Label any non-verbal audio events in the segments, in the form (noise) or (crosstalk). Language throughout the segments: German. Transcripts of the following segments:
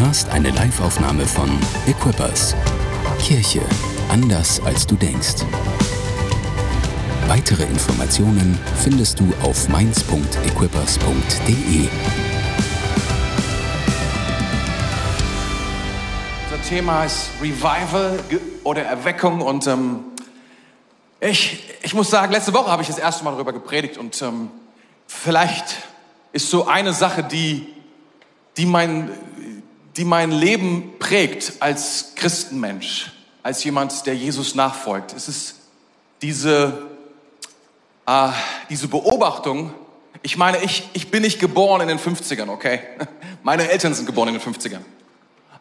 hörst eine Liveaufnahme von Equippers. Kirche anders als du denkst. Weitere Informationen findest du auf mainz.equippers.de. Unser Thema ist Revival oder Erweckung und ähm, ich, ich muss sagen, letzte Woche habe ich das erste Mal darüber gepredigt und ähm, vielleicht ist so eine Sache, die, die, mein, die mein Leben prägt als Christenmensch, als jemand, der Jesus nachfolgt. Es ist diese, äh, diese Beobachtung, ich meine, ich, ich bin nicht geboren in den 50ern, okay? (laughs) Meine Eltern sind geboren in den 50ern.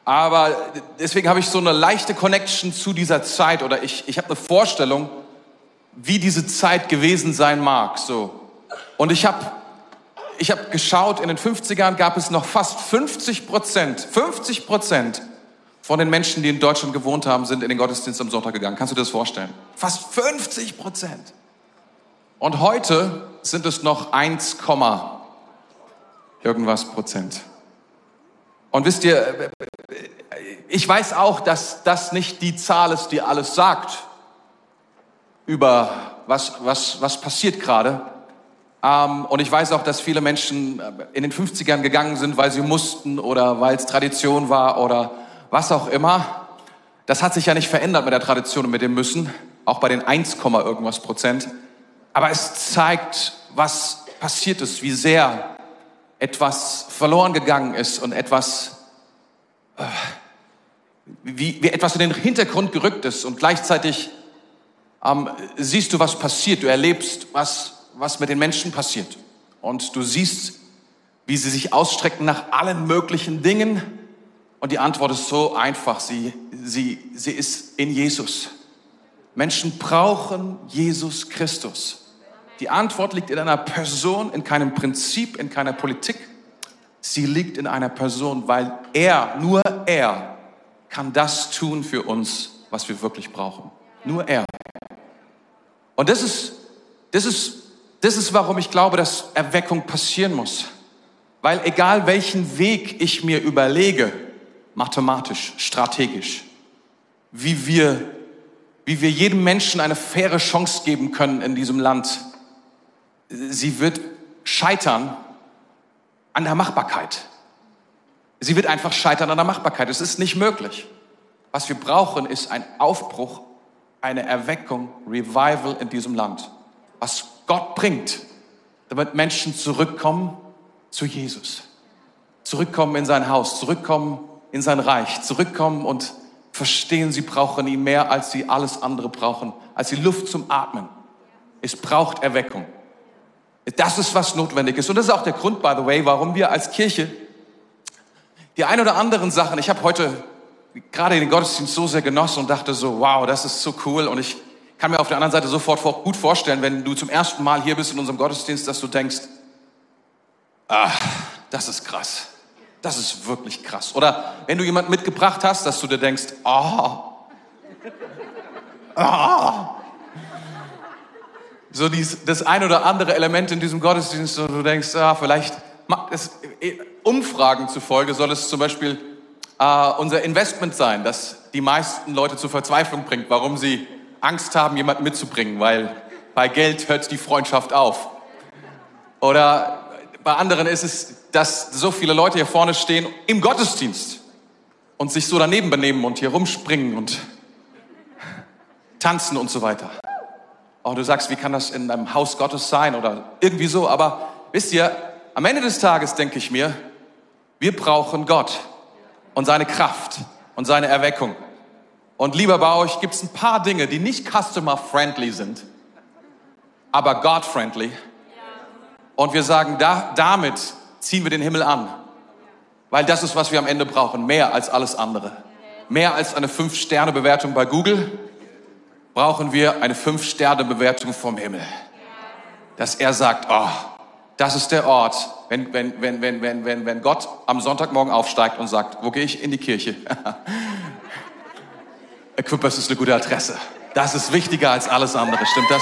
Aber deswegen habe ich so eine leichte Connection zu dieser Zeit oder ich, ich habe eine Vorstellung, wie diese Zeit gewesen sein mag. So. Und ich habe ich hab geschaut, in den 50ern gab es noch fast 50 Prozent, 50 Prozent von den Menschen, die in Deutschland gewohnt haben, sind in den Gottesdienst am Sonntag gegangen. Kannst du dir das vorstellen? Fast 50 Prozent. Und heute sind es noch 1, irgendwas Prozent. Und wisst ihr, ich weiß auch, dass das nicht die Zahl ist, die alles sagt über was, was, was passiert gerade. Ähm, und ich weiß auch, dass viele Menschen äh, in den 50ern gegangen sind, weil sie mussten oder weil es Tradition war oder was auch immer. Das hat sich ja nicht verändert mit der Tradition und mit dem Müssen, auch bei den 1, irgendwas Prozent. Aber es zeigt, was passiert ist, wie sehr etwas verloren gegangen ist und etwas, äh, wie, wie etwas in den Hintergrund gerückt ist und gleichzeitig ähm, siehst du, was passiert. Du erlebst, was, was mit den Menschen passiert. Und du siehst, wie sie sich ausstrecken nach allen möglichen Dingen. Und die Antwort ist so einfach. Sie, sie, sie ist in Jesus. Menschen brauchen Jesus Christus. Die Antwort liegt in einer Person, in keinem Prinzip, in keiner Politik. Sie liegt in einer Person, weil er, nur er, kann das tun für uns, was wir wirklich brauchen. Nur er. Und das ist, das ist, das ist, warum ich glaube, dass Erweckung passieren muss. Weil egal welchen Weg ich mir überlege, mathematisch, strategisch, wie wir, wie wir jedem Menschen eine faire Chance geben können in diesem Land, sie wird scheitern an der Machbarkeit. Sie wird einfach scheitern an der Machbarkeit. Es ist nicht möglich. Was wir brauchen, ist ein Aufbruch eine Erweckung, Revival in diesem Land. Was Gott bringt, damit Menschen zurückkommen zu Jesus. Zurückkommen in sein Haus, zurückkommen in sein Reich, zurückkommen und verstehen, sie brauchen ihn mehr, als sie alles andere brauchen, als die Luft zum Atmen. Es braucht Erweckung. Das ist, was notwendig ist. Und das ist auch der Grund, by the way, warum wir als Kirche die ein oder anderen Sachen, ich habe heute gerade den Gottesdienst so sehr genossen und dachte so, wow, das ist so cool. Und ich kann mir auf der anderen Seite sofort gut vorstellen, wenn du zum ersten Mal hier bist in unserem Gottesdienst, dass du denkst, ah, das ist krass. Das ist wirklich krass. Oder wenn du jemanden mitgebracht hast, dass du dir denkst, ah, ah. So dies, das ein oder andere Element in diesem Gottesdienst, wo du denkst, ah, vielleicht, das, äh, Umfragen zufolge soll es zum Beispiel äh, unser Investment sein, das die meisten Leute zur Verzweiflung bringt, warum sie Angst haben, jemanden mitzubringen, weil bei Geld hört die Freundschaft auf. Oder bei anderen ist es, dass so viele Leute hier vorne stehen im Gottesdienst und sich so daneben benehmen und hier rumspringen und tanzen und so weiter. Und du sagst, wie kann das in einem Haus Gottes sein oder irgendwie so. Aber wisst ihr, am Ende des Tages denke ich mir, wir brauchen Gott und seine Kraft und seine Erweckung. Und lieber bei euch gibt es ein paar Dinge, die nicht customer-friendly sind, aber God-friendly. Und wir sagen, da, damit ziehen wir den Himmel an. Weil das ist, was wir am Ende brauchen, mehr als alles andere. Mehr als eine Fünf-Sterne-Bewertung bei Google brauchen wir eine Fünf-Sterne-Bewertung vom Himmel. Dass er sagt, oh, das ist der Ort, wenn, wenn, wenn, wenn, wenn, wenn, wenn Gott am Sonntagmorgen aufsteigt und sagt, wo gehe ich in die Kirche? (laughs) Equippers ist eine gute Adresse. Das ist wichtiger als alles andere. Stimmt das?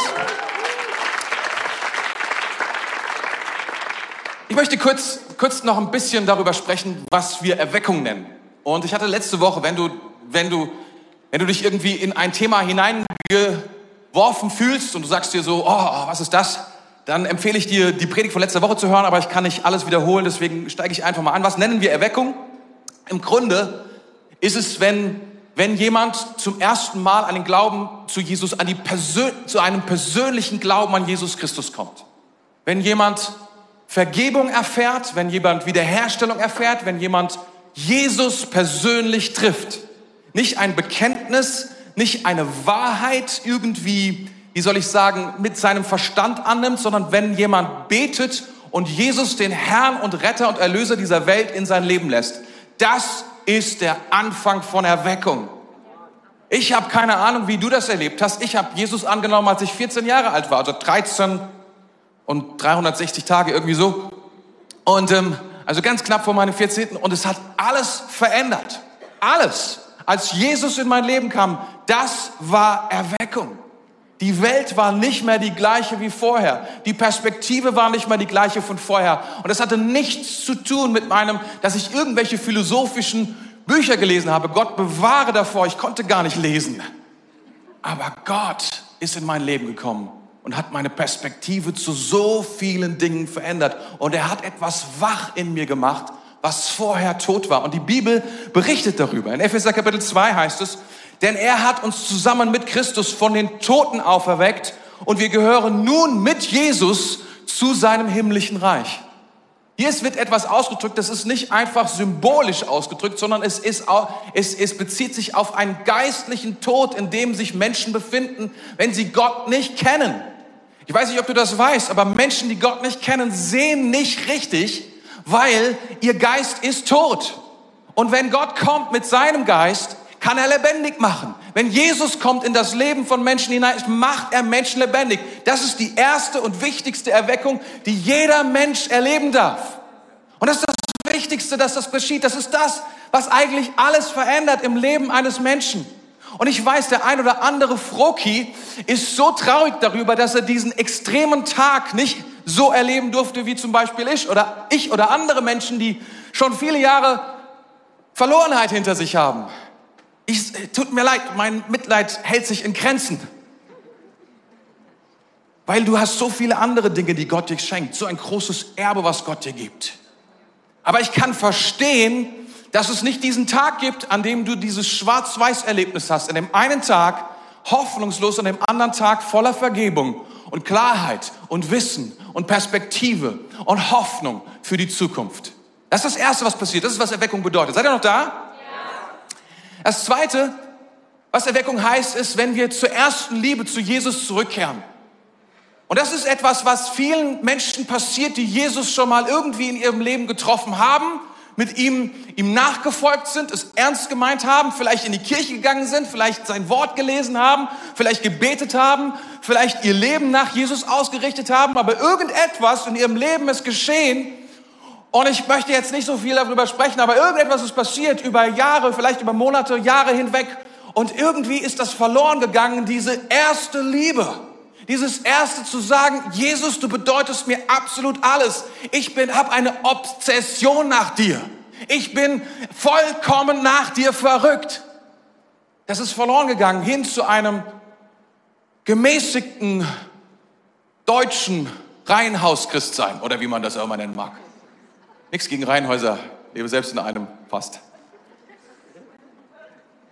Ich möchte kurz, kurz noch ein bisschen darüber sprechen, was wir Erweckung nennen. Und ich hatte letzte Woche, wenn du, wenn du, wenn du dich irgendwie in ein Thema hineingeworfen fühlst und du sagst dir so, oh, was ist das? Dann empfehle ich dir, die Predigt von letzter Woche zu hören, aber ich kann nicht alles wiederholen, deswegen steige ich einfach mal an. Was nennen wir Erweckung? Im Grunde ist es, wenn, wenn jemand zum ersten Mal an den Glauben zu Jesus, an die Persön zu einem persönlichen Glauben an Jesus Christus kommt. Wenn jemand Vergebung erfährt, wenn jemand Wiederherstellung erfährt, wenn jemand Jesus persönlich trifft. Nicht ein Bekenntnis, nicht eine Wahrheit irgendwie, wie soll ich sagen, mit seinem Verstand annimmt, sondern wenn jemand betet und Jesus den Herrn und Retter und Erlöser dieser Welt in sein Leben lässt. Das ist der Anfang von Erweckung. Ich habe keine Ahnung, wie du das erlebt hast. Ich habe Jesus angenommen, als ich 14 Jahre alt war, also 13 und 360 Tage irgendwie so. Und ähm, also ganz knapp vor meinem 14. Und es hat alles verändert. Alles. Als Jesus in mein Leben kam, das war Erweckung. Die Welt war nicht mehr die gleiche wie vorher. Die Perspektive war nicht mehr die gleiche von vorher. Und es hatte nichts zu tun mit meinem, dass ich irgendwelche philosophischen Bücher gelesen habe. Gott bewahre davor, ich konnte gar nicht lesen. Aber Gott ist in mein Leben gekommen und hat meine Perspektive zu so vielen Dingen verändert. Und er hat etwas wach in mir gemacht, was vorher tot war. Und die Bibel berichtet darüber. In Epheser Kapitel 2 heißt es, denn er hat uns zusammen mit Christus von den Toten auferweckt und wir gehören nun mit Jesus zu seinem himmlischen Reich. Hier wird etwas ausgedrückt, das ist nicht einfach symbolisch ausgedrückt, sondern es, ist, es, es bezieht sich auf einen geistlichen Tod, in dem sich Menschen befinden, wenn sie Gott nicht kennen. Ich weiß nicht, ob du das weißt, aber Menschen, die Gott nicht kennen, sehen nicht richtig, weil ihr Geist ist tot. Und wenn Gott kommt mit seinem Geist, kann er lebendig machen. Wenn Jesus kommt in das Leben von Menschen hinein, macht er Menschen lebendig. Das ist die erste und wichtigste Erweckung, die jeder Mensch erleben darf. Und das ist das Wichtigste, dass das geschieht. Das ist das, was eigentlich alles verändert im Leben eines Menschen. Und ich weiß, der ein oder andere Froki ist so traurig darüber, dass er diesen extremen Tag nicht so erleben durfte wie zum Beispiel ich oder ich oder andere Menschen, die schon viele Jahre Verlorenheit hinter sich haben. Ich, tut mir leid, mein Mitleid hält sich in Grenzen. Weil du hast so viele andere Dinge, die Gott dir schenkt, so ein großes Erbe, was Gott dir gibt. Aber ich kann verstehen, dass es nicht diesen Tag gibt, an dem du dieses Schwarz-Weiß-Erlebnis hast. An dem einen Tag hoffnungslos, an dem anderen Tag voller Vergebung und Klarheit und Wissen und Perspektive und Hoffnung für die Zukunft. Das ist das Erste, was passiert. Das ist, was Erweckung bedeutet. Seid ihr noch da? Das Zweite, was Erweckung heißt, ist, wenn wir zur ersten Liebe zu Jesus zurückkehren. Und das ist etwas, was vielen Menschen passiert, die Jesus schon mal irgendwie in ihrem Leben getroffen haben mit ihm, ihm nachgefolgt sind, es ernst gemeint haben, vielleicht in die Kirche gegangen sind, vielleicht sein Wort gelesen haben, vielleicht gebetet haben, vielleicht ihr Leben nach Jesus ausgerichtet haben, aber irgendetwas in ihrem Leben ist geschehen. Und ich möchte jetzt nicht so viel darüber sprechen, aber irgendetwas ist passiert über Jahre, vielleicht über Monate, Jahre hinweg. Und irgendwie ist das verloren gegangen, diese erste Liebe. Dieses erste zu sagen, Jesus, du bedeutest mir absolut alles. Ich bin, habe eine Obsession nach dir. Ich bin vollkommen nach dir verrückt. Das ist verloren gegangen hin zu einem gemäßigten deutschen Reihenhaus-Christsein oder wie man das auch immer nennen mag. Nichts gegen Reihenhäuser, lebe selbst in einem fast.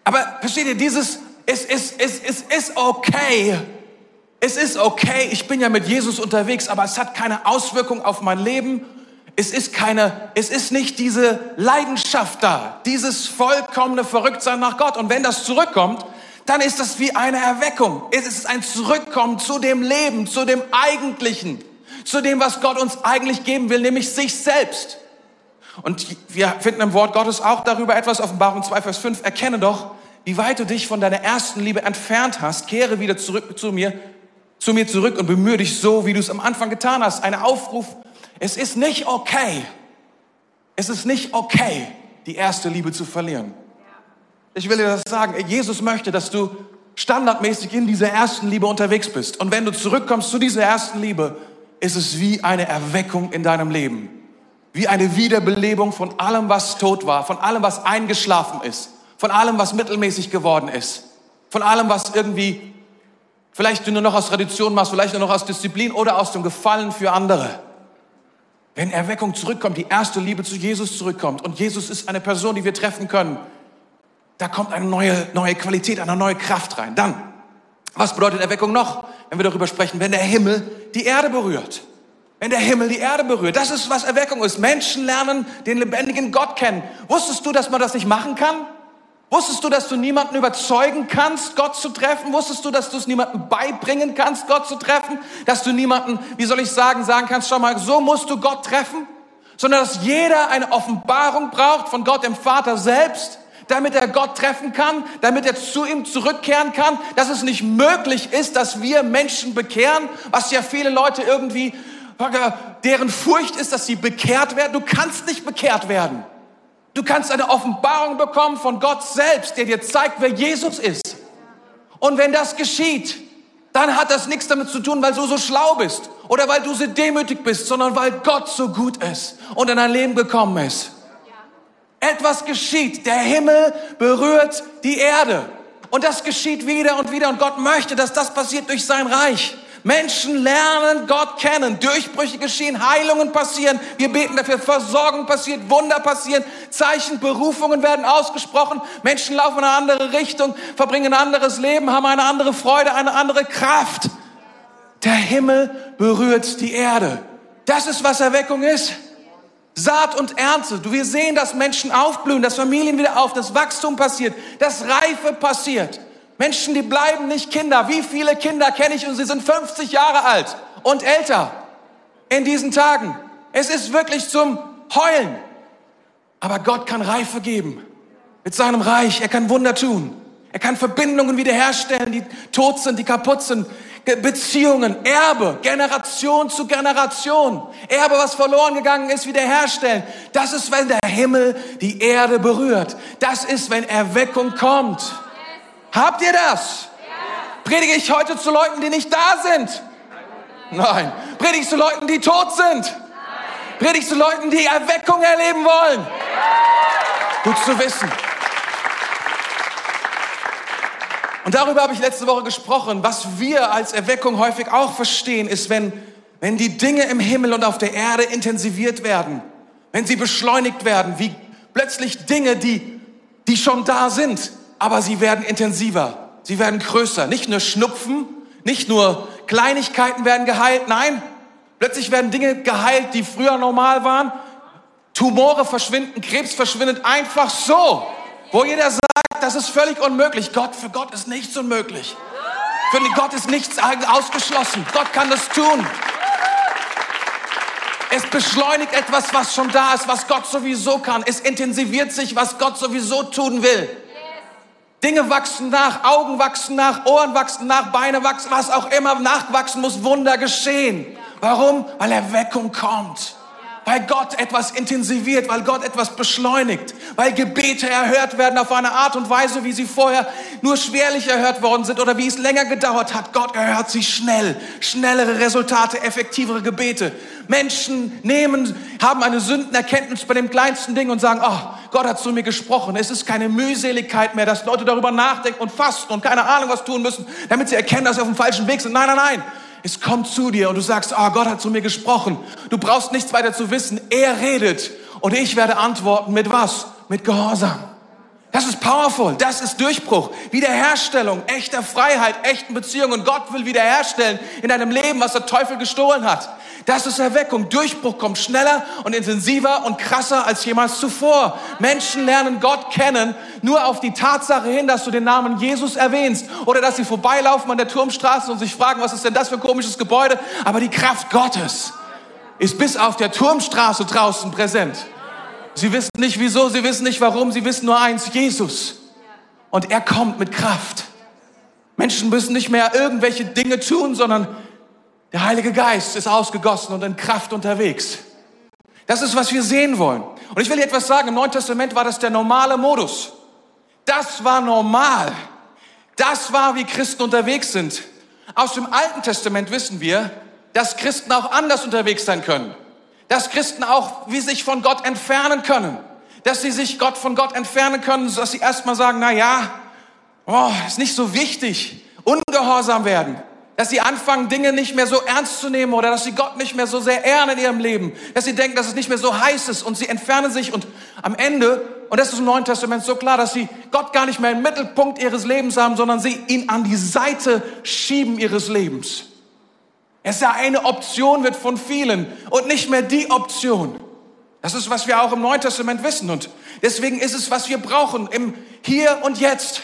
Aber versteht ihr, dieses, es ist, es, es ist okay, es ist okay, ich bin ja mit Jesus unterwegs, aber es hat keine Auswirkung auf mein Leben. Es ist keine, es ist nicht diese Leidenschaft da, dieses vollkommene Verrücktsein nach Gott. Und wenn das zurückkommt, dann ist das wie eine Erweckung. Es ist ein Zurückkommen zu dem Leben, zu dem Eigentlichen, zu dem, was Gott uns eigentlich geben will, nämlich sich selbst. Und wir finden im Wort Gottes auch darüber etwas, Offenbarung 2, Vers 5, erkenne doch, wie weit du dich von deiner ersten Liebe entfernt hast, kehre wieder zurück zu mir, zu mir zurück und bemühe dich so, wie du es am Anfang getan hast. Ein Aufruf. Es ist nicht okay. Es ist nicht okay, die erste Liebe zu verlieren. Ich will dir das sagen. Jesus möchte, dass du standardmäßig in dieser ersten Liebe unterwegs bist. Und wenn du zurückkommst zu dieser ersten Liebe, ist es wie eine Erweckung in deinem Leben. Wie eine Wiederbelebung von allem, was tot war, von allem, was eingeschlafen ist, von allem, was mittelmäßig geworden ist, von allem, was irgendwie vielleicht du nur noch aus Tradition machst, vielleicht nur noch aus Disziplin oder aus dem Gefallen für andere. Wenn Erweckung zurückkommt, die erste Liebe zu Jesus zurückkommt und Jesus ist eine Person, die wir treffen können, da kommt eine neue, neue Qualität, eine neue Kraft rein. Dann, was bedeutet Erweckung noch, wenn wir darüber sprechen, wenn der Himmel die Erde berührt? Wenn der Himmel die Erde berührt. Das ist, was Erweckung ist. Menschen lernen den lebendigen Gott kennen. Wusstest du, dass man das nicht machen kann? Wusstest du, dass du niemanden überzeugen kannst, Gott zu treffen? Wusstest du, dass du es niemandem beibringen kannst, Gott zu treffen? Dass du niemanden, wie soll ich sagen, sagen kannst, schau mal, so musst du Gott treffen? Sondern dass jeder eine Offenbarung braucht von Gott dem Vater selbst, damit er Gott treffen kann, damit er zu ihm zurückkehren kann, dass es nicht möglich ist, dass wir Menschen bekehren, was ja viele Leute irgendwie, deren Furcht ist, dass sie bekehrt werden. Du kannst nicht bekehrt werden. Du kannst eine Offenbarung bekommen von Gott selbst, der dir zeigt, wer Jesus ist. Und wenn das geschieht, dann hat das nichts damit zu tun, weil du so schlau bist oder weil du so demütig bist, sondern weil Gott so gut ist und in dein Leben gekommen ist. Etwas geschieht. Der Himmel berührt die Erde. Und das geschieht wieder und wieder. Und Gott möchte, dass das passiert durch sein Reich. Menschen lernen Gott kennen. Durchbrüche geschehen, Heilungen passieren. Wir beten dafür, Versorgung passiert, Wunder passieren, Zeichen, Berufungen werden ausgesprochen. Menschen laufen in eine andere Richtung, verbringen ein anderes Leben, haben eine andere Freude, eine andere Kraft. Der Himmel berührt die Erde. Das ist, was Erweckung ist. Saat und Ernte. Wir sehen, dass Menschen aufblühen, dass Familien wieder auf, das Wachstum passiert, das Reife passiert. Menschen, die bleiben nicht Kinder. Wie viele Kinder kenne ich und sie sind 50 Jahre alt und älter in diesen Tagen. Es ist wirklich zum Heulen. Aber Gott kann Reife geben mit seinem Reich. Er kann Wunder tun. Er kann Verbindungen wiederherstellen, die tot sind, die kaputt sind. Beziehungen, Erbe, Generation zu Generation. Erbe, was verloren gegangen ist, wiederherstellen. Das ist, wenn der Himmel die Erde berührt. Das ist, wenn Erweckung kommt. Habt ihr das? Predige ich heute zu Leuten, die nicht da sind? Nein. Predige ich zu Leuten, die tot sind? Predige ich zu Leuten, die Erweckung erleben wollen? Gut zu wissen. Und darüber habe ich letzte Woche gesprochen. Was wir als Erweckung häufig auch verstehen, ist, wenn, wenn die Dinge im Himmel und auf der Erde intensiviert werden, wenn sie beschleunigt werden, wie plötzlich Dinge, die, die schon da sind, aber sie werden intensiver, sie werden größer. Nicht nur Schnupfen, nicht nur Kleinigkeiten werden geheilt, nein, plötzlich werden Dinge geheilt, die früher normal waren. Tumore verschwinden, Krebs verschwindet einfach so, wo jeder sagt, das ist völlig unmöglich. Gott, für Gott ist nichts unmöglich. Für Gott ist nichts ausgeschlossen. Gott kann das tun. Es beschleunigt etwas, was schon da ist, was Gott sowieso kann. Es intensiviert sich, was Gott sowieso tun will. Dinge wachsen nach, Augen wachsen nach, Ohren wachsen nach, Beine wachsen, was auch immer nachwachsen muss, Wunder geschehen. Warum? Weil Erweckung kommt weil Gott etwas intensiviert, weil Gott etwas beschleunigt, weil Gebete erhört werden auf eine Art und Weise, wie sie vorher nur schwerlich erhört worden sind oder wie es länger gedauert hat. Gott erhört sie schnell, schnellere Resultate, effektivere Gebete. Menschen nehmen, haben eine Sündenerkenntnis bei dem kleinsten Ding und sagen, oh, Gott hat zu mir gesprochen. Es ist keine Mühseligkeit mehr, dass Leute darüber nachdenken und fasten und keine Ahnung was tun müssen, damit sie erkennen, dass sie auf dem falschen Weg sind. Nein, nein, nein. Es kommt zu dir und du sagst, oh, Gott hat zu mir gesprochen. Du brauchst nichts weiter zu wissen. Er redet und ich werde antworten mit was? Mit Gehorsam. Das ist powerful. Das ist Durchbruch. Wiederherstellung, echter Freiheit, echten Beziehungen. Gott will wiederherstellen in deinem Leben, was der Teufel gestohlen hat. Das ist Erweckung. Durchbruch kommt schneller und intensiver und krasser als jemals zuvor. Menschen lernen Gott kennen nur auf die Tatsache hin, dass du den Namen Jesus erwähnst oder dass sie vorbeilaufen an der Turmstraße und sich fragen, was ist denn das für ein komisches Gebäude? Aber die Kraft Gottes ist bis auf der Turmstraße draußen präsent. Sie wissen nicht wieso, sie wissen nicht warum, sie wissen nur eins, Jesus. Und er kommt mit Kraft. Menschen müssen nicht mehr irgendwelche Dinge tun, sondern der Heilige Geist ist ausgegossen und in Kraft unterwegs. Das ist, was wir sehen wollen. Und ich will dir etwas sagen, im Neuen Testament war das der normale Modus. Das war normal. Das war, wie Christen unterwegs sind. Aus dem Alten Testament wissen wir, dass Christen auch anders unterwegs sein können dass Christen auch wie sich von Gott entfernen können. Dass sie sich Gott von Gott entfernen können, dass sie erstmal sagen, na ja, oh, ist nicht so wichtig, ungehorsam werden. Dass sie anfangen, Dinge nicht mehr so ernst zu nehmen oder dass sie Gott nicht mehr so sehr ehren in ihrem Leben. Dass sie denken, dass es nicht mehr so heiß ist und sie entfernen sich und am Ende, und das ist im Neuen Testament so klar, dass sie Gott gar nicht mehr im Mittelpunkt ihres Lebens haben, sondern sie ihn an die Seite schieben ihres Lebens. Es ja eine Option wird von vielen und nicht mehr die Option. Das ist, was wir auch im Neuen Testament wissen und deswegen ist es, was wir brauchen im Hier und Jetzt.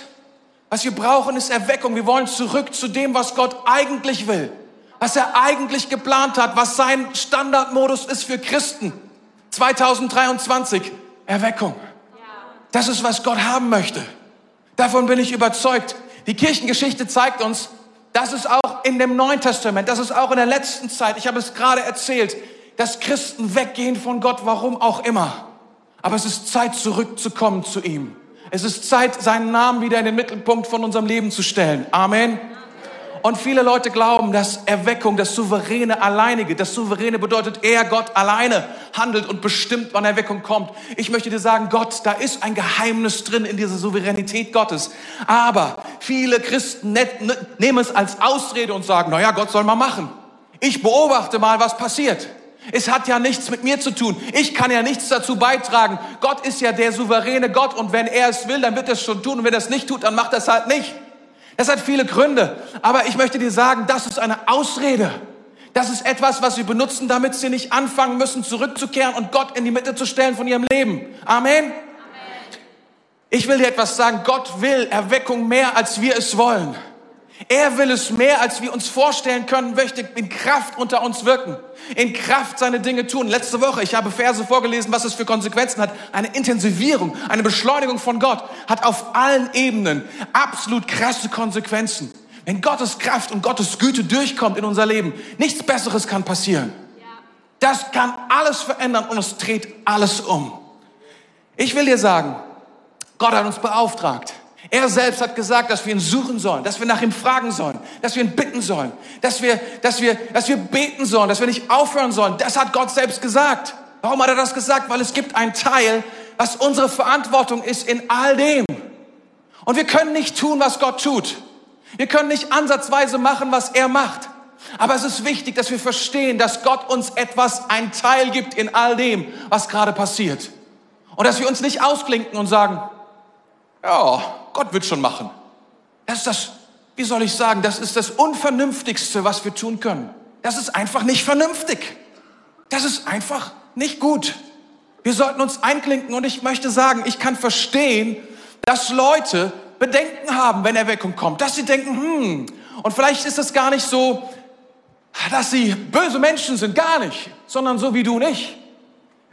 Was wir brauchen, ist Erweckung. Wir wollen zurück zu dem, was Gott eigentlich will, was er eigentlich geplant hat, was sein Standardmodus ist für Christen. 2023, Erweckung. Das ist, was Gott haben möchte. Davon bin ich überzeugt. Die Kirchengeschichte zeigt uns, dass es auch in dem Neuen Testament, dass es auch in der letzten Zeit, ich habe es gerade erzählt, dass Christen weggehen von Gott, warum auch immer. Aber es ist Zeit, zurückzukommen zu ihm. Es ist Zeit, seinen Namen wieder in den Mittelpunkt von unserem Leben zu stellen. Amen. Und viele Leute glauben, dass Erweckung, das Souveräne, Alleinige, das Souveräne bedeutet, er, Gott, alleine handelt und bestimmt, wann Erweckung kommt. Ich möchte dir sagen, Gott, da ist ein Geheimnis drin in dieser Souveränität Gottes. Aber viele Christen nehmen es als Ausrede und sagen, na ja, Gott soll mal machen. Ich beobachte mal, was passiert. Es hat ja nichts mit mir zu tun. Ich kann ja nichts dazu beitragen. Gott ist ja der souveräne Gott und wenn er es will, dann wird er es schon tun und wenn er es nicht tut, dann macht er es halt nicht. Das hat viele Gründe, aber ich möchte dir sagen, das ist eine Ausrede. Das ist etwas, was sie benutzen, damit sie nicht anfangen müssen, zurückzukehren und Gott in die Mitte zu stellen von ihrem Leben. Amen. Ich will dir etwas sagen. Gott will Erweckung mehr, als wir es wollen. Er will es mehr, als wir uns vorstellen können, möchte in Kraft unter uns wirken, in Kraft seine Dinge tun. Letzte Woche, ich habe Verse vorgelesen, was es für Konsequenzen hat. Eine Intensivierung, eine Beschleunigung von Gott hat auf allen Ebenen absolut krasse Konsequenzen. Wenn Gottes Kraft und Gottes Güte durchkommt in unser Leben, nichts Besseres kann passieren. Das kann alles verändern und es dreht alles um. Ich will dir sagen, Gott hat uns beauftragt, er selbst hat gesagt, dass wir ihn suchen sollen, dass wir nach ihm fragen sollen, dass wir ihn bitten sollen, dass wir, dass wir, dass wir beten sollen, dass wir nicht aufhören sollen. Das hat Gott selbst gesagt. Warum hat er das gesagt? Weil es gibt einen Teil, was unsere Verantwortung ist in all dem. Und wir können nicht tun, was Gott tut. Wir können nicht ansatzweise machen, was er macht. Aber es ist wichtig, dass wir verstehen, dass Gott uns etwas, ein Teil gibt in all dem, was gerade passiert. Und dass wir uns nicht ausklinken und sagen, ja, Gott wird schon machen. Das ist das, wie soll ich sagen, das ist das Unvernünftigste, was wir tun können. Das ist einfach nicht vernünftig. Das ist einfach nicht gut. Wir sollten uns einklinken und ich möchte sagen, ich kann verstehen, dass Leute Bedenken haben, wenn Erweckung kommt. Dass sie denken, hm, und vielleicht ist es gar nicht so, dass sie böse Menschen sind, gar nicht, sondern so wie du nicht.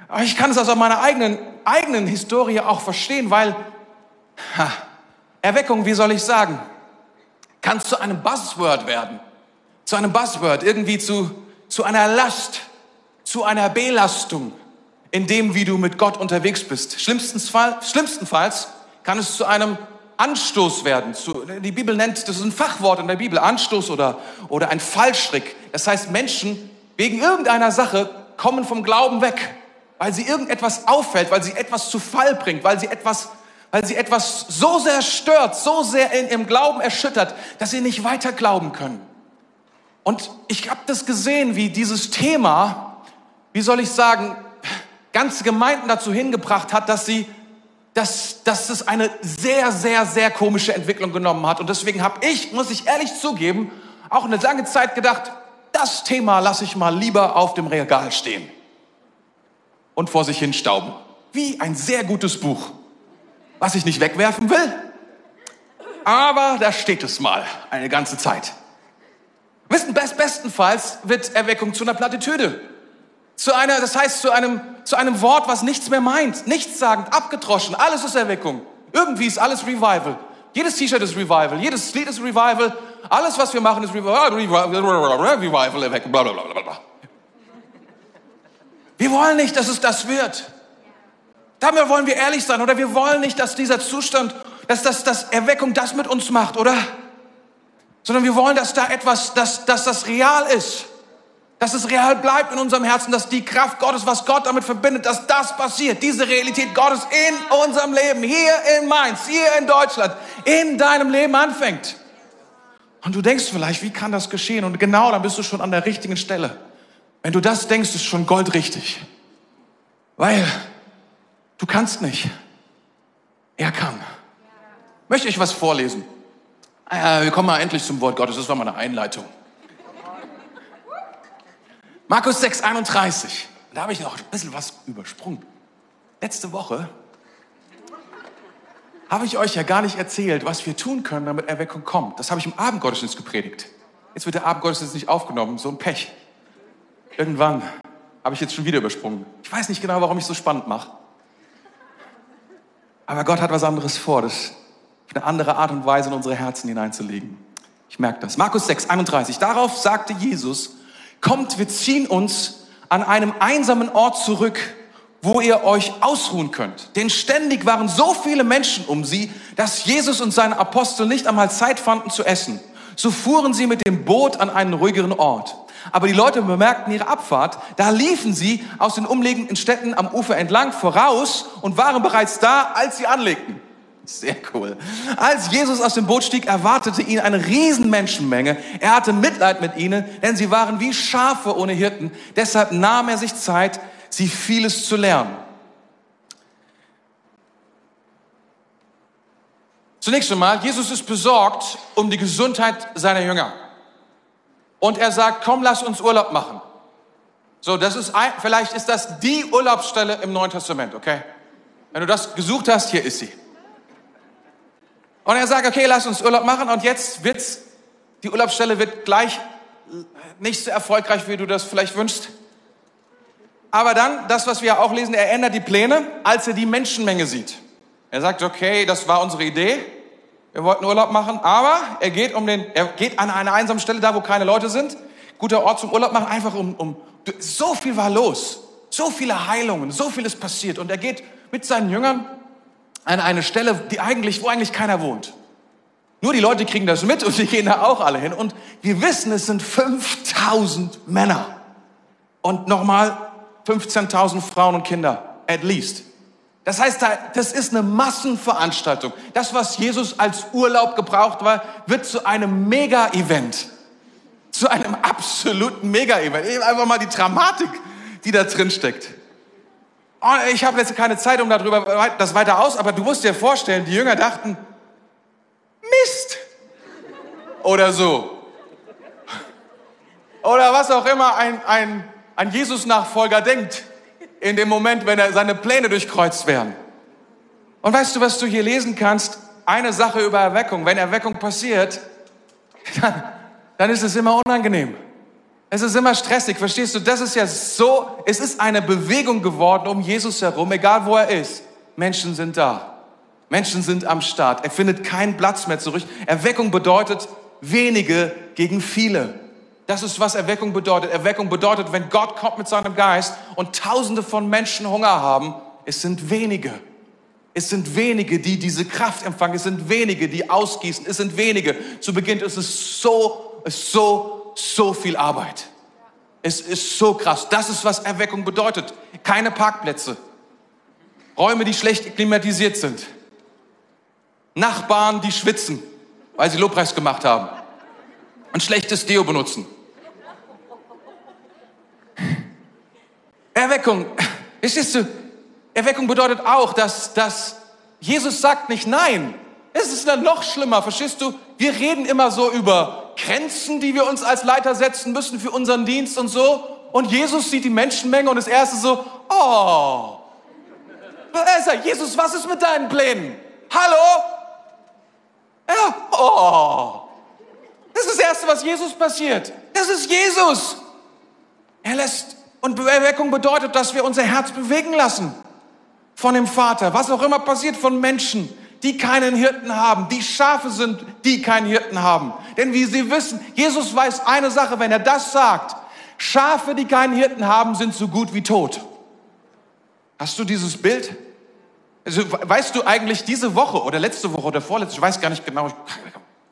Aber ich kann es aus meiner eigenen, eigenen Historie auch verstehen, weil ha, Erweckung, wie soll ich sagen, kann zu einem Buzzword werden. Zu einem Buzzword, irgendwie zu, zu einer Last, zu einer Belastung in dem, wie du mit Gott unterwegs bist. Schlimmstenfalls, schlimmstenfalls kann es zu einem Anstoß werden. Die Bibel nennt, das ist ein Fachwort in der Bibel, Anstoß oder, oder ein Fallstrick. Das heißt, Menschen wegen irgendeiner Sache kommen vom Glauben weg, weil sie irgendetwas auffällt, weil sie etwas zu Fall bringt, weil sie etwas weil sie etwas so sehr stört, so sehr in ihrem Glauben erschüttert, dass sie nicht weiter glauben können. Und ich habe das gesehen, wie dieses Thema, wie soll ich sagen, ganze Gemeinden dazu hingebracht hat, dass sie, dass, dass es eine sehr, sehr, sehr komische Entwicklung genommen hat. Und deswegen habe ich, muss ich ehrlich zugeben, auch eine lange Zeit gedacht, das Thema lasse ich mal lieber auf dem Regal stehen und vor sich hin stauben. Wie ein sehr gutes Buch was ich nicht wegwerfen will. Aber da steht es mal eine ganze Zeit. Wissen, best, bestenfalls wird Erweckung zu einer Plattitüde. Zu einer, das heißt zu einem, zu einem Wort, was nichts mehr meint. Nichts sagend, abgedroschen. Alles ist Erweckung. Irgendwie ist alles Revival. Jedes T-Shirt ist Revival. Jedes Lied ist Revival. Alles, was wir machen, ist Revival. Revival, Erweckung, bla, bla, bla, bla. Wir wollen nicht, dass es das wird. Damit wollen wir ehrlich sein, oder wir wollen nicht, dass dieser Zustand, dass das, dass Erweckung das mit uns macht, oder? Sondern wir wollen, dass da etwas, dass, dass das real ist. dass es real bleibt in unserem Herzen, dass die Kraft Gottes, was Gott damit verbindet, dass das passiert, diese Realität Gottes in unserem Leben, hier in Mainz, hier in Deutschland, in deinem Leben anfängt. Und du denkst vielleicht, wie kann das geschehen? Und genau, dann bist du schon an der richtigen Stelle. Wenn du das denkst, ist schon goldrichtig. Weil du kannst nicht. Er kann. Möchte ich was vorlesen? Äh, wir kommen mal endlich zum Wort Gottes. Das war meine Einleitung. Markus 6, 31. Da habe ich noch ein bisschen was übersprungen. Letzte Woche habe ich euch ja gar nicht erzählt, was wir tun können, damit Erweckung kommt. Das habe ich im Abendgottesdienst gepredigt. Jetzt wird der Abendgottesdienst nicht aufgenommen, so ein Pech. Irgendwann habe ich jetzt schon wieder übersprungen. Ich weiß nicht genau, warum ich so spannend mache. Aber Gott hat was anderes vor, das auf eine andere Art und Weise in unsere Herzen hineinzulegen. Ich merke das. Markus 6, 31. Darauf sagte Jesus, kommt, wir ziehen uns an einem einsamen Ort zurück, wo ihr euch ausruhen könnt. Denn ständig waren so viele Menschen um sie, dass Jesus und seine Apostel nicht einmal Zeit fanden zu essen. So fuhren sie mit dem Boot an einen ruhigeren Ort. Aber die Leute bemerkten ihre Abfahrt. Da liefen sie aus den umliegenden Städten am Ufer entlang voraus und waren bereits da, als sie anlegten. Sehr cool. Als Jesus aus dem Boot stieg, erwartete ihn eine riesen Menschenmenge. Er hatte Mitleid mit ihnen, denn sie waren wie Schafe ohne Hirten. Deshalb nahm er sich Zeit, sie vieles zu lernen. Zunächst einmal, Jesus ist besorgt um die Gesundheit seiner Jünger. Und er sagt, komm, lass uns Urlaub machen. So, das ist ein, vielleicht ist das die Urlaubsstelle im Neuen Testament, okay? Wenn du das gesucht hast, hier ist sie. Und er sagt, okay, lass uns Urlaub machen und jetzt wird's, die Urlaubsstelle wird gleich nicht so erfolgreich, wie du das vielleicht wünschst. Aber dann, das, was wir auch lesen, er ändert die Pläne, als er die Menschenmenge sieht. Er sagt, okay, das war unsere Idee. Wir wollten Urlaub machen, aber er geht um den, er geht an eine einsame Stelle, da wo keine Leute sind. Guter Ort zum Urlaub machen, einfach um, um, so viel war los. So viele Heilungen, so vieles passiert. Und er geht mit seinen Jüngern an eine Stelle, die eigentlich, wo eigentlich keiner wohnt. Nur die Leute kriegen das mit und die gehen da auch alle hin. Und wir wissen, es sind 5000 Männer. Und nochmal 15.000 Frauen und Kinder. At least. Das heißt, das ist eine Massenveranstaltung. Das, was Jesus als Urlaub gebraucht war, wird zu einem Mega-Event. Zu einem absoluten Mega-Event. Einfach mal die Dramatik, die da drin steckt. Oh, ich habe jetzt keine Zeit, um darüber das weiter aus, aber du musst dir vorstellen, die Jünger dachten, Mist. Oder so. Oder was auch immer ein, ein, ein Jesus-Nachfolger denkt, in dem Moment, wenn er seine Pläne durchkreuzt werden. Und weißt du, was du hier lesen kannst? Eine Sache über Erweckung. Wenn Erweckung passiert, (laughs) dann, dann ist es immer unangenehm. Es ist immer stressig, verstehst du? Das ist ja so, es ist eine Bewegung geworden um Jesus herum, egal wo er ist. Menschen sind da. Menschen sind am Start. Er findet keinen Platz mehr zurück. Erweckung bedeutet wenige gegen viele. Das ist, was Erweckung bedeutet. Erweckung bedeutet, wenn Gott kommt mit seinem Geist und tausende von Menschen Hunger haben, es sind wenige. Es sind wenige, die diese Kraft empfangen. Es sind wenige, die ausgießen. Es sind wenige. Zu Beginn ist es so, so so viel Arbeit. Es ist so krass. Das ist, was Erweckung bedeutet. Keine Parkplätze. Räume, die schlecht klimatisiert sind. Nachbarn, die schwitzen, weil sie Lobpreis gemacht haben. Ein schlechtes Deo benutzen. Erweckung. Verstehst du? Erweckung bedeutet auch, dass, dass Jesus sagt nicht nein. Es ist dann noch schlimmer, verstehst du? Wir reden immer so über Grenzen, die wir uns als Leiter setzen müssen für unseren Dienst und so. Und Jesus sieht die Menschenmenge und das erste so, oh. Jesus, was ist mit deinen Plänen? Hallo? Ja, oh. Das ist das Erste, was Jesus passiert. Das ist Jesus. Er lässt, und Erweckung bedeutet, dass wir unser Herz bewegen lassen von dem Vater. Was auch immer passiert von Menschen, die keinen Hirten haben, die Schafe sind, die keinen Hirten haben. Denn wie Sie wissen, Jesus weiß eine Sache, wenn er das sagt, Schafe, die keinen Hirten haben, sind so gut wie tot. Hast du dieses Bild? Also, weißt du eigentlich diese Woche oder letzte Woche oder vorletzte, ich weiß gar nicht genau,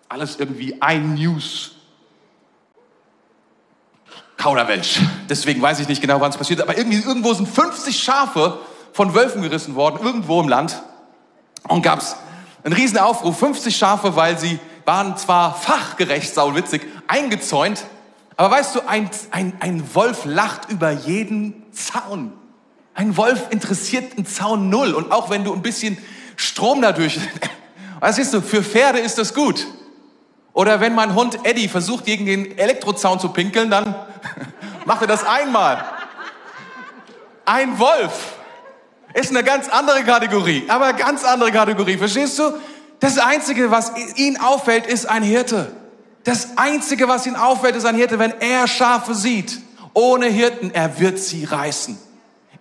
alles irgendwie ein News. Kauderwelsch. Deswegen weiß ich nicht genau, wann es passiert. Aber irgendwie, irgendwo sind 50 Schafe von Wölfen gerissen worden, irgendwo im Land. Und gab es einen riesen Aufruf, 50 Schafe, weil sie waren zwar fachgerecht, sauwitzig, eingezäunt, aber weißt du, ein, ein, ein Wolf lacht über jeden Zaun. Ein Wolf interessiert einen Zaun null. Und auch wenn du ein bisschen Strom dadurch, (laughs) was siehst du, für Pferde ist das gut. Oder wenn mein Hund Eddie versucht, gegen den Elektrozaun zu pinkeln, dann (laughs) macht er das einmal. Ein Wolf ist eine ganz andere Kategorie, aber ganz andere Kategorie. Verstehst du? Das Einzige, was ihn auffällt, ist ein Hirte. Das Einzige, was ihn auffällt, ist ein Hirte, wenn er Schafe sieht. Ohne Hirten, er wird sie reißen.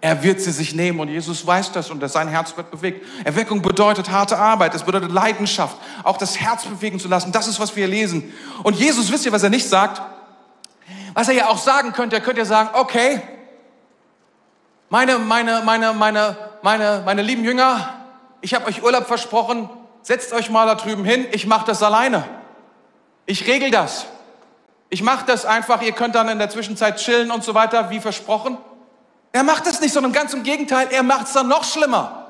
Er wird sie sich nehmen und Jesus weiß das und sein Herz wird bewegt. Erweckung bedeutet harte Arbeit, es bedeutet Leidenschaft, auch das Herz bewegen zu lassen. Das ist, was wir lesen. Und Jesus, wisst ihr, was er nicht sagt? Was er ja auch sagen könnte, er könnte ja sagen, okay, meine, meine, meine, meine, meine, meine lieben Jünger, ich habe euch Urlaub versprochen, setzt euch mal da drüben hin, ich mache das alleine. Ich regel das. Ich mache das einfach, ihr könnt dann in der Zwischenzeit chillen und so weiter, wie versprochen. Er macht es nicht, sondern ganz im Gegenteil, er macht es dann noch schlimmer.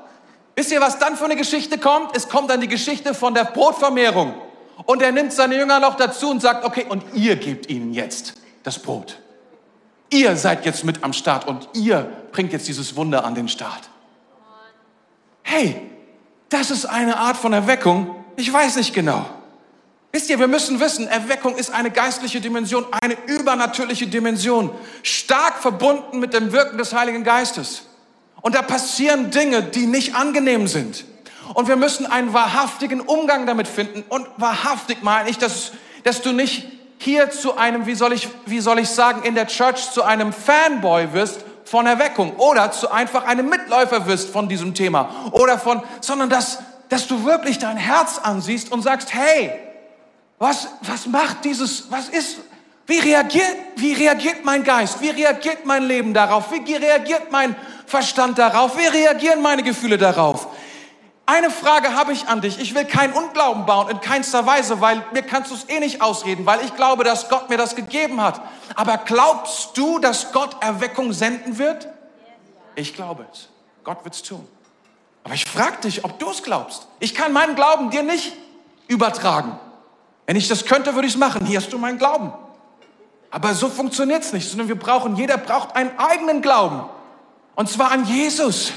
Wisst ihr, was dann für eine Geschichte kommt? Es kommt dann die Geschichte von der Brotvermehrung. Und er nimmt seine Jünger noch dazu und sagt, okay, und ihr gebt ihnen jetzt das Brot. Ihr seid jetzt mit am Start und ihr bringt jetzt dieses Wunder an den Start. Hey, das ist eine Art von Erweckung. Ich weiß nicht genau. Wisst ihr, wir müssen wissen, Erweckung ist eine geistliche Dimension, eine übernatürliche Dimension, stark verbunden mit dem Wirken des Heiligen Geistes. Und da passieren Dinge, die nicht angenehm sind. Und wir müssen einen wahrhaftigen Umgang damit finden. Und wahrhaftig meine ich, dass, dass du nicht hier zu einem, wie soll ich, wie soll ich sagen, in der Church zu einem Fanboy wirst von Erweckung oder zu einfach einem Mitläufer wirst von diesem Thema oder von, sondern dass, dass du wirklich dein Herz ansiehst und sagst, hey, was, was macht dieses, was ist, wie reagiert, wie reagiert mein Geist? Wie reagiert mein Leben darauf? Wie reagiert mein Verstand darauf? Wie reagieren meine Gefühle darauf? Eine Frage habe ich an dich. Ich will keinen Unglauben bauen in keinster Weise, weil mir kannst du es eh nicht ausreden, weil ich glaube, dass Gott mir das gegeben hat. Aber glaubst du, dass Gott Erweckung senden wird? Ich glaube es. Gott wird es tun. Aber ich frage dich, ob du es glaubst. Ich kann meinen Glauben dir nicht übertragen. Wenn ich das könnte, würde ich es machen. Hier hast du meinen Glauben. Aber so funktioniert es nicht, sondern wir brauchen, jeder braucht einen eigenen Glauben. Und zwar an Jesus.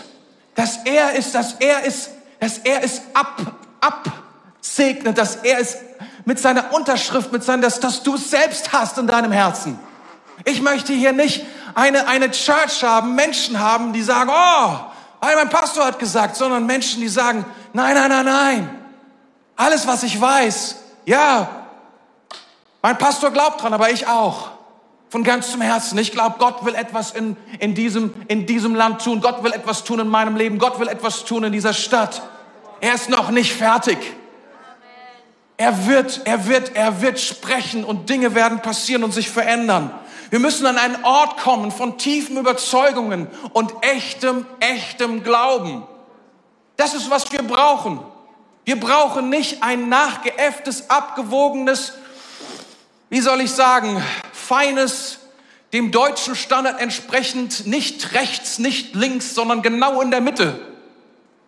Dass er ist, dass er ist, dass er es ab, absegnet, dass er es mit seiner Unterschrift, mit seinem, dass, dass du es selbst hast in deinem Herzen. Ich möchte hier nicht eine, eine Church haben, Menschen haben, die sagen, oh, mein Pastor hat gesagt, sondern Menschen, die sagen, nein, nein, nein, nein. Alles, was ich weiß, ja, mein Pastor glaubt dran, aber ich auch. Von ganzem Herzen. Ich glaube, Gott will etwas in, in, diesem, in diesem Land tun. Gott will etwas tun in meinem Leben. Gott will etwas tun in dieser Stadt. Er ist noch nicht fertig. Er wird, er wird, er wird sprechen und Dinge werden passieren und sich verändern. Wir müssen an einen Ort kommen von tiefen Überzeugungen und echtem, echtem Glauben. Das ist, was wir brauchen. Wir brauchen nicht ein nachgeäfftes, abgewogenes, wie soll ich sagen, feines, dem deutschen Standard entsprechend nicht rechts, nicht links, sondern genau in der Mitte.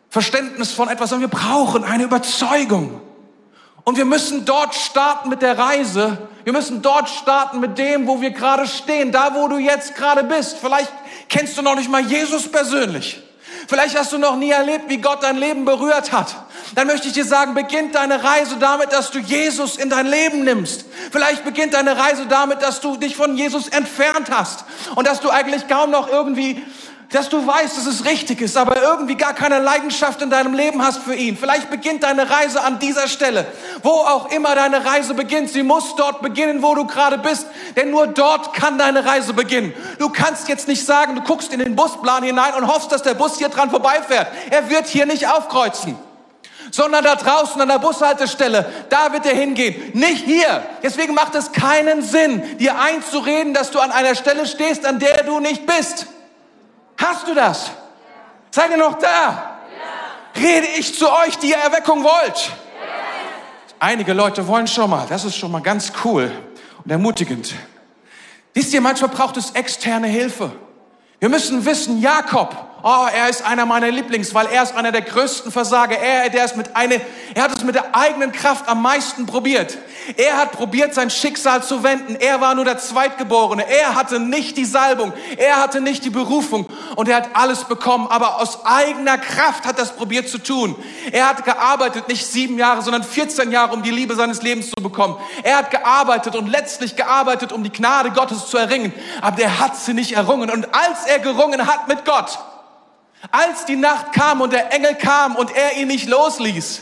Verständnis von etwas, sondern wir brauchen eine Überzeugung. Und wir müssen dort starten mit der Reise. Wir müssen dort starten mit dem, wo wir gerade stehen, da wo du jetzt gerade bist. Vielleicht kennst du noch nicht mal Jesus persönlich. Vielleicht hast du noch nie erlebt, wie Gott dein Leben berührt hat. Dann möchte ich dir sagen, beginnt deine Reise damit, dass du Jesus in dein Leben nimmst. Vielleicht beginnt deine Reise damit, dass du dich von Jesus entfernt hast und dass du eigentlich kaum noch irgendwie dass du weißt, dass es richtig ist, aber irgendwie gar keine Leidenschaft in deinem Leben hast für ihn. Vielleicht beginnt deine Reise an dieser Stelle. Wo auch immer deine Reise beginnt, sie muss dort beginnen, wo du gerade bist, denn nur dort kann deine Reise beginnen. Du kannst jetzt nicht sagen, du guckst in den Busplan hinein und hoffst, dass der Bus hier dran vorbeifährt. Er wird hier nicht aufkreuzen sondern da draußen an der Bushaltestelle, da wird er hingehen, nicht hier. Deswegen macht es keinen Sinn, dir einzureden, dass du an einer Stelle stehst, an der du nicht bist. Hast du das? Seid ihr noch da? Rede ich zu euch, die ihr Erweckung wollt? Einige Leute wollen schon mal. Das ist schon mal ganz cool und ermutigend. Wisst ihr, manchmal braucht es externe Hilfe. Wir müssen wissen, Jakob, oh, er ist einer meiner Lieblings, weil er ist einer der größten Versager. Er, der ist mit eine, er hat es mit der eigenen Kraft am meisten probiert. Er hat probiert, sein Schicksal zu wenden. Er war nur der Zweitgeborene. Er hatte nicht die Salbung. Er hatte nicht die Berufung. Und er hat alles bekommen. Aber aus eigener Kraft hat er es probiert zu tun. Er hat gearbeitet, nicht sieben Jahre, sondern 14 Jahre, um die Liebe seines Lebens zu bekommen. Er hat gearbeitet und letztlich gearbeitet, um die Gnade Gottes zu erringen. Aber er hat sie nicht errungen. Und als er gerungen hat mit Gott, als die Nacht kam und der Engel kam und er ihn nicht losließ,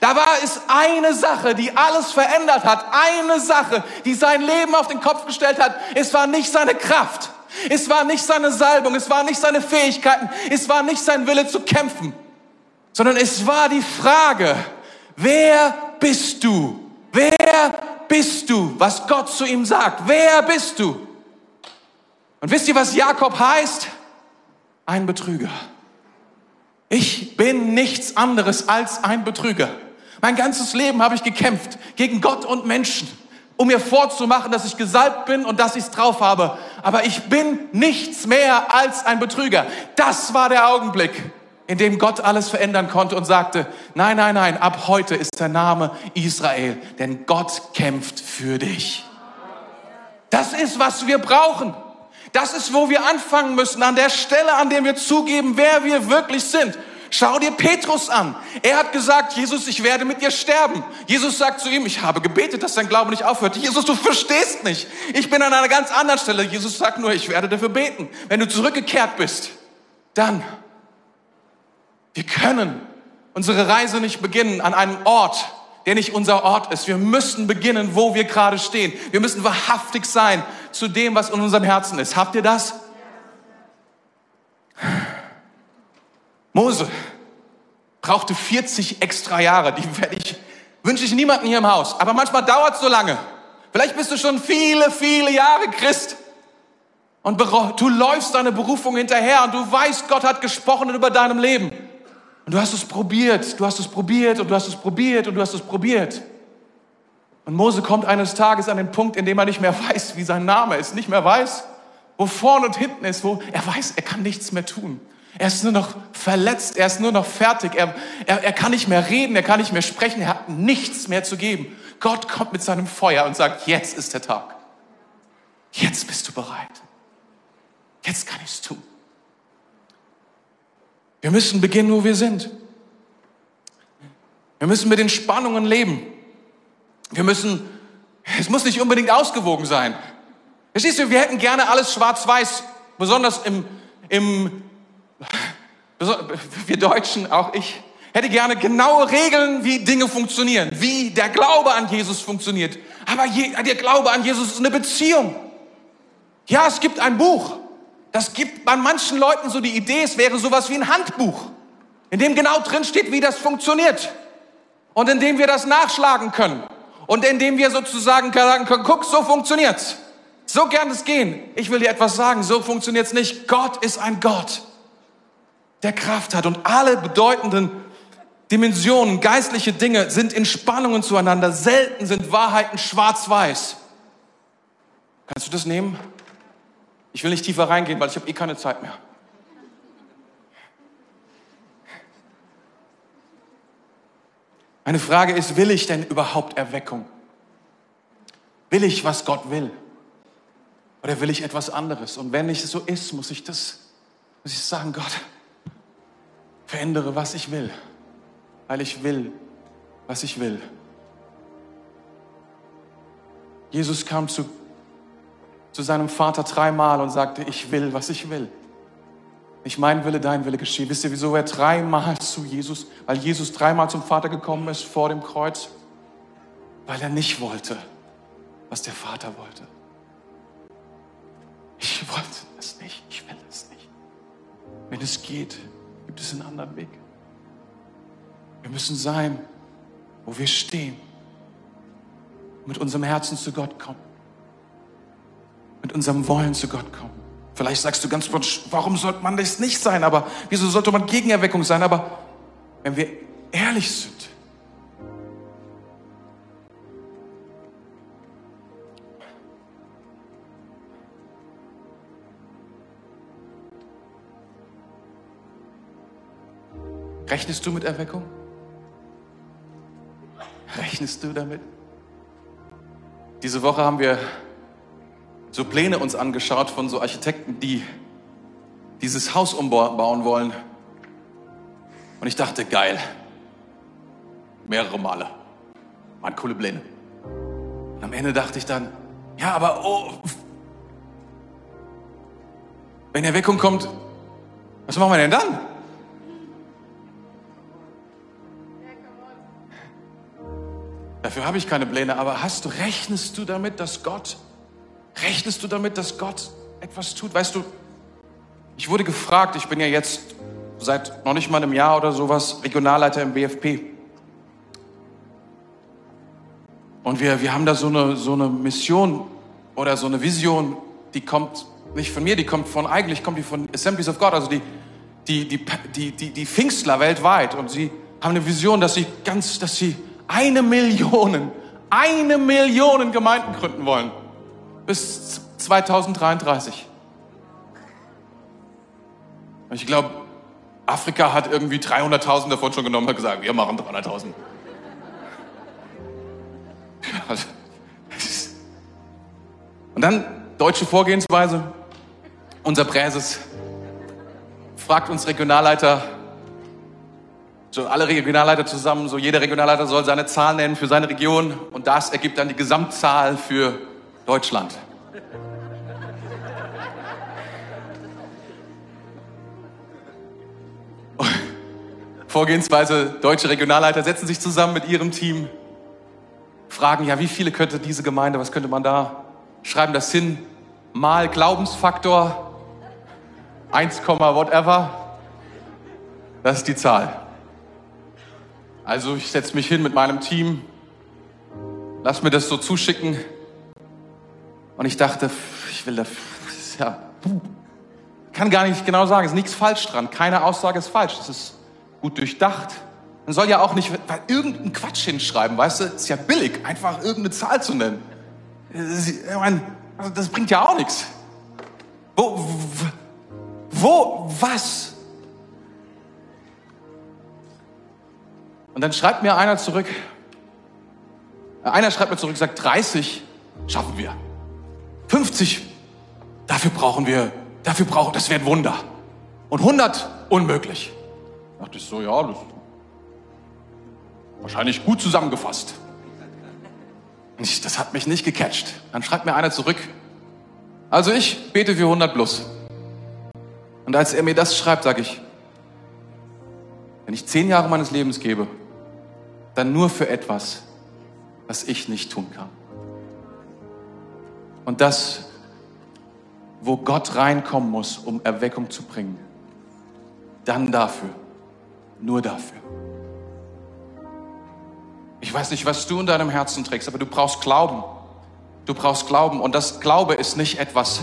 da war es eine Sache, die alles verändert hat. Eine Sache, die sein Leben auf den Kopf gestellt hat. Es war nicht seine Kraft. Es war nicht seine Salbung. Es war nicht seine Fähigkeiten. Es war nicht sein Wille zu kämpfen. Sondern es war die Frage, wer bist du? Wer bist du? Was Gott zu ihm sagt. Wer bist du? Und wisst ihr, was Jakob heißt? Ein Betrüger. Ich bin nichts anderes als ein Betrüger. Mein ganzes Leben habe ich gekämpft gegen Gott und Menschen, um mir vorzumachen, dass ich gesalbt bin und dass ich es drauf habe. Aber ich bin nichts mehr als ein Betrüger. Das war der Augenblick, in dem Gott alles verändern konnte und sagte, nein, nein, nein, ab heute ist der Name Israel, denn Gott kämpft für dich. Das ist, was wir brauchen. Das ist, wo wir anfangen müssen, an der Stelle, an der wir zugeben, wer wir wirklich sind. Schau dir Petrus an. Er hat gesagt, Jesus, ich werde mit dir sterben. Jesus sagt zu ihm, ich habe gebetet, dass dein Glaube nicht aufhört. Jesus, du verstehst nicht. Ich bin an einer ganz anderen Stelle. Jesus sagt nur, ich werde dafür beten. Wenn du zurückgekehrt bist, dann, wir können unsere Reise nicht beginnen an einem Ort, der nicht unser Ort ist. Wir müssen beginnen, wo wir gerade stehen. Wir müssen wahrhaftig sein zu dem, was in unserem Herzen ist. Habt ihr das? Mose brauchte 40 extra Jahre. Die werde ich, wünsche ich niemanden hier im Haus. Aber manchmal dauert es so lange. Vielleicht bist du schon viele, viele Jahre Christ. Und du läufst deine Berufung hinterher und du weißt, Gott hat gesprochen über deinem Leben. Und du hast es probiert, du hast es probiert und du hast es probiert und du hast es probiert. Und Mose kommt eines Tages an den Punkt, in dem er nicht mehr weiß, wie sein Name ist, nicht mehr weiß, wo vorne und hinten ist, wo er weiß, er kann nichts mehr tun. Er ist nur noch verletzt, er ist nur noch fertig, er, er, er kann nicht mehr reden, er kann nicht mehr sprechen, er hat nichts mehr zu geben. Gott kommt mit seinem Feuer und sagt, jetzt ist der Tag. Jetzt bist du bereit. Jetzt kann ich es tun. Wir müssen beginnen, wo wir sind. Wir müssen mit den Spannungen leben. Wir müssen, es muss nicht unbedingt ausgewogen sein. Verstehst du, wir hätten gerne alles schwarz-weiß, besonders im, im, wir Deutschen, auch ich, hätte gerne genaue Regeln, wie Dinge funktionieren, wie der Glaube an Jesus funktioniert. Aber je, der Glaube an Jesus ist eine Beziehung. Ja, es gibt ein Buch, das gibt bei manchen Leuten so die Idee, es wäre sowas wie ein Handbuch, in dem genau drin steht, wie das funktioniert. Und in dem wir das nachschlagen können. Und in dem wir sozusagen sagen können, guck, so funktioniert's. So gern es gehen. Ich will dir etwas sagen, so funktioniert's nicht. Gott ist ein Gott, der Kraft hat. Und alle bedeutenden Dimensionen, geistliche Dinge sind in Spannungen zueinander. Selten sind Wahrheiten schwarz-weiß. Kannst du das nehmen? Ich will nicht tiefer reingehen, weil ich habe eh keine Zeit mehr. Meine Frage ist, will ich denn überhaupt Erweckung? Will ich, was Gott will? Oder will ich etwas anderes? Und wenn es so ist, muss ich das, muss ich sagen, Gott, verändere, was ich will, weil ich will, was ich will. Jesus kam zu zu seinem Vater dreimal und sagte, ich will, was ich will. Nicht mein Wille, dein Wille geschehe. Wisst ihr, wieso er dreimal zu Jesus, weil Jesus dreimal zum Vater gekommen ist vor dem Kreuz? Weil er nicht wollte, was der Vater wollte. Ich wollte es nicht, ich will es nicht. Wenn es geht, gibt es einen anderen Weg. Wir müssen sein, wo wir stehen, mit unserem Herzen zu Gott kommen mit unserem Wollen zu Gott kommen. Vielleicht sagst du ganz plötzlich, warum sollte man das nicht sein? Aber wieso sollte man Gegenerweckung sein? Aber wenn wir ehrlich sind, Rechnest du mit Erweckung? Rechnest du damit? Diese Woche haben wir so Pläne uns angeschaut von so Architekten, die dieses Haus umbauen wollen. Und ich dachte, geil. Mehrere Male. Waren coole Pläne. Und am Ende dachte ich dann, ja, aber oh, wenn Erweckung kommt, was machen wir denn dann? Dafür habe ich keine Pläne, aber hast du, rechnest du damit, dass Gott, rechnest du damit, dass Gott etwas tut? Weißt du, ich wurde gefragt, ich bin ja jetzt seit noch nicht mal einem Jahr oder sowas Regionalleiter im BFP. Und wir, wir haben da so eine, so eine Mission oder so eine Vision, die kommt nicht von mir, die kommt von, eigentlich kommt die von Assemblies of God, also die, die, die, die, die, die Pfingstler weltweit. Und sie haben eine Vision, dass sie ganz, dass sie eine Million, eine Million Gemeinden gründen wollen. Bis 2033. Ich glaube, Afrika hat irgendwie 300.000 davon schon genommen und hat gesagt, wir machen 300.000. (laughs) Und dann deutsche Vorgehensweise. Unser Präses fragt uns Regionalleiter, so alle Regionalleiter zusammen, so jeder Regionalleiter soll seine Zahl nennen für seine Region und das ergibt dann die Gesamtzahl für Deutschland. (laughs) Vorgehensweise, deutsche Regionalleiter setzen sich zusammen mit ihrem Team, fragen, ja, wie viele könnte diese Gemeinde, was könnte man da, schreiben das hin, mal Glaubensfaktor 1, whatever, das ist die Zahl. Also ich setze mich hin mit meinem Team, lass mir das so zuschicken und ich dachte, ich will das, ja, kann gar nicht genau sagen, es ist nichts falsch dran, keine Aussage ist falsch, es ist gut durchdacht. Man soll ja auch nicht irgendeinen Quatsch hinschreiben, weißt du? Ist ja billig, einfach irgendeine Zahl zu nennen. Ich meine, also das bringt ja auch nichts. Wo, wo, was? Und dann schreibt mir einer zurück, einer schreibt mir zurück, sagt 30 schaffen wir. 50, dafür brauchen wir, dafür brauchen, das wäre ein Wunder. Und 100 unmöglich. Da dachte ich so, ja, das ist wahrscheinlich gut zusammengefasst. Ich, das hat mich nicht gecatcht. Dann schreibt mir einer zurück. Also ich bete für 100 plus. Und als er mir das schreibt, sage ich, wenn ich zehn Jahre meines Lebens gebe, dann nur für etwas, was ich nicht tun kann. Und das, wo Gott reinkommen muss, um Erweckung zu bringen, dann dafür. Nur dafür. Ich weiß nicht, was du in deinem Herzen trägst, aber du brauchst Glauben. Du brauchst Glauben. Und das Glaube ist nicht etwas,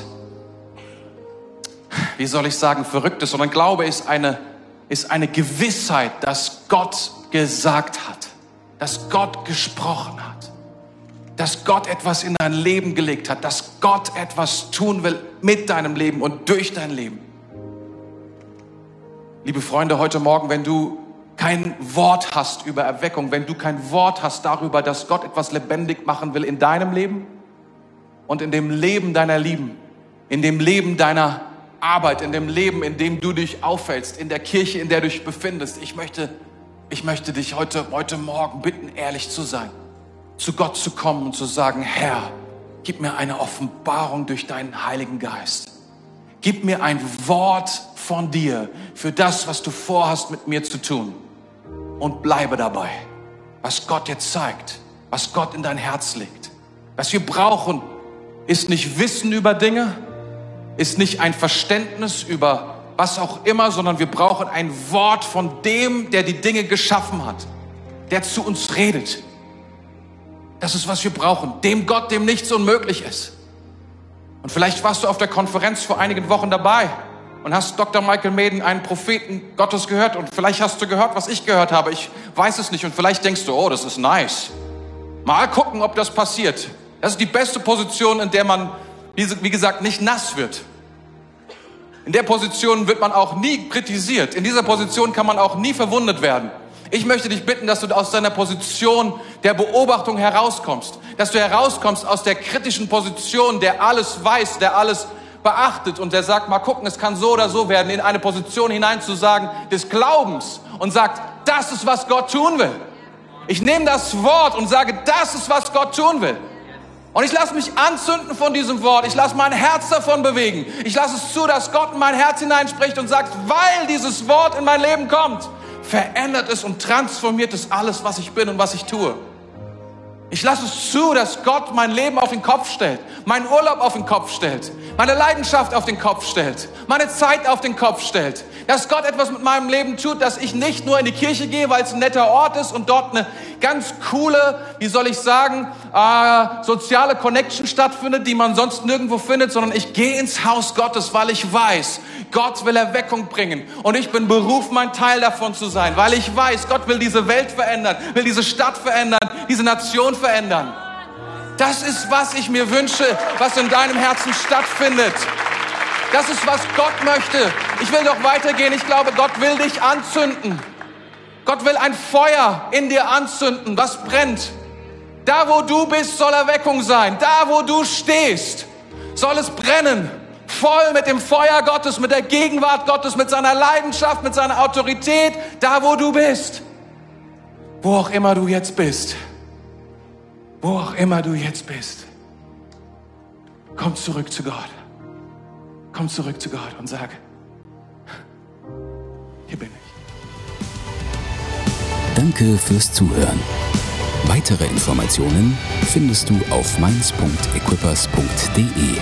wie soll ich sagen, Verrücktes, sondern Glaube ist eine, ist eine Gewissheit, dass Gott gesagt hat, dass Gott gesprochen hat, dass Gott etwas in dein Leben gelegt hat, dass Gott etwas tun will mit deinem Leben und durch dein Leben. Liebe Freunde, heute Morgen, wenn du kein Wort hast über Erweckung, wenn du kein Wort hast darüber, dass Gott etwas lebendig machen will in deinem Leben und in dem Leben deiner Lieben, in dem Leben deiner Arbeit, in dem Leben, in dem du dich auffällst, in der Kirche, in der du dich befindest. Ich möchte, ich möchte dich heute, heute Morgen bitten, ehrlich zu sein, zu Gott zu kommen und zu sagen, Herr, gib mir eine Offenbarung durch deinen Heiligen Geist. Gib mir ein Wort von dir für das, was du vorhast mit mir zu tun. Und bleibe dabei, was Gott dir zeigt, was Gott in dein Herz legt. Was wir brauchen, ist nicht Wissen über Dinge, ist nicht ein Verständnis über was auch immer, sondern wir brauchen ein Wort von dem, der die Dinge geschaffen hat, der zu uns redet. Das ist, was wir brauchen. Dem Gott, dem nichts unmöglich ist. Und vielleicht warst du auf der Konferenz vor einigen Wochen dabei und hast Dr. Michael Maiden, einen Propheten Gottes, gehört. Und vielleicht hast du gehört, was ich gehört habe. Ich weiß es nicht. Und vielleicht denkst du, oh, das ist nice. Mal gucken, ob das passiert. Das ist die beste Position, in der man, wie gesagt, nicht nass wird. In der Position wird man auch nie kritisiert. In dieser Position kann man auch nie verwundet werden. Ich möchte dich bitten, dass du aus deiner Position der Beobachtung herauskommst. Dass du herauskommst aus der kritischen Position, der alles weiß, der alles beachtet und der sagt, mal gucken, es kann so oder so werden, in eine Position hinein zu sagen des Glaubens und sagt, das ist, was Gott tun will. Ich nehme das Wort und sage, das ist, was Gott tun will. Und ich lasse mich anzünden von diesem Wort. Ich lasse mein Herz davon bewegen. Ich lasse es zu, dass Gott in mein Herz hineinspricht und sagt, weil dieses Wort in mein Leben kommt, verändert es und transformiert es alles, was ich bin und was ich tue. Ich lasse es zu, dass Gott mein Leben auf den Kopf stellt, meinen Urlaub auf den Kopf stellt, meine Leidenschaft auf den Kopf stellt, meine Zeit auf den Kopf stellt. Dass Gott etwas mit meinem Leben tut, dass ich nicht nur in die Kirche gehe, weil es ein netter Ort ist und dort eine ganz coole, wie soll ich sagen, äh, soziale Connection stattfindet, die man sonst nirgendwo findet, sondern ich gehe ins Haus Gottes, weil ich weiß, Gott will Erweckung bringen und ich bin berufen, mein Teil davon zu sein, weil ich weiß, Gott will diese Welt verändern, will diese Stadt verändern, diese Nation verändern. Das ist, was ich mir wünsche, was in deinem Herzen stattfindet. Das ist, was Gott möchte. Ich will noch weitergehen. Ich glaube, Gott will dich anzünden. Gott will ein Feuer in dir anzünden, was brennt. Da, wo du bist, soll Erweckung sein. Da, wo du stehst, soll es brennen. Voll mit dem Feuer Gottes, mit der Gegenwart Gottes, mit seiner Leidenschaft, mit seiner Autorität. Da, wo du bist. Wo auch immer du jetzt bist. Wo auch immer du jetzt bist. Komm zurück zu Gott. Komm zurück zu Gott und sag, hier bin ich. Danke fürs Zuhören. Weitere Informationen findest du auf mainz.equippers.de.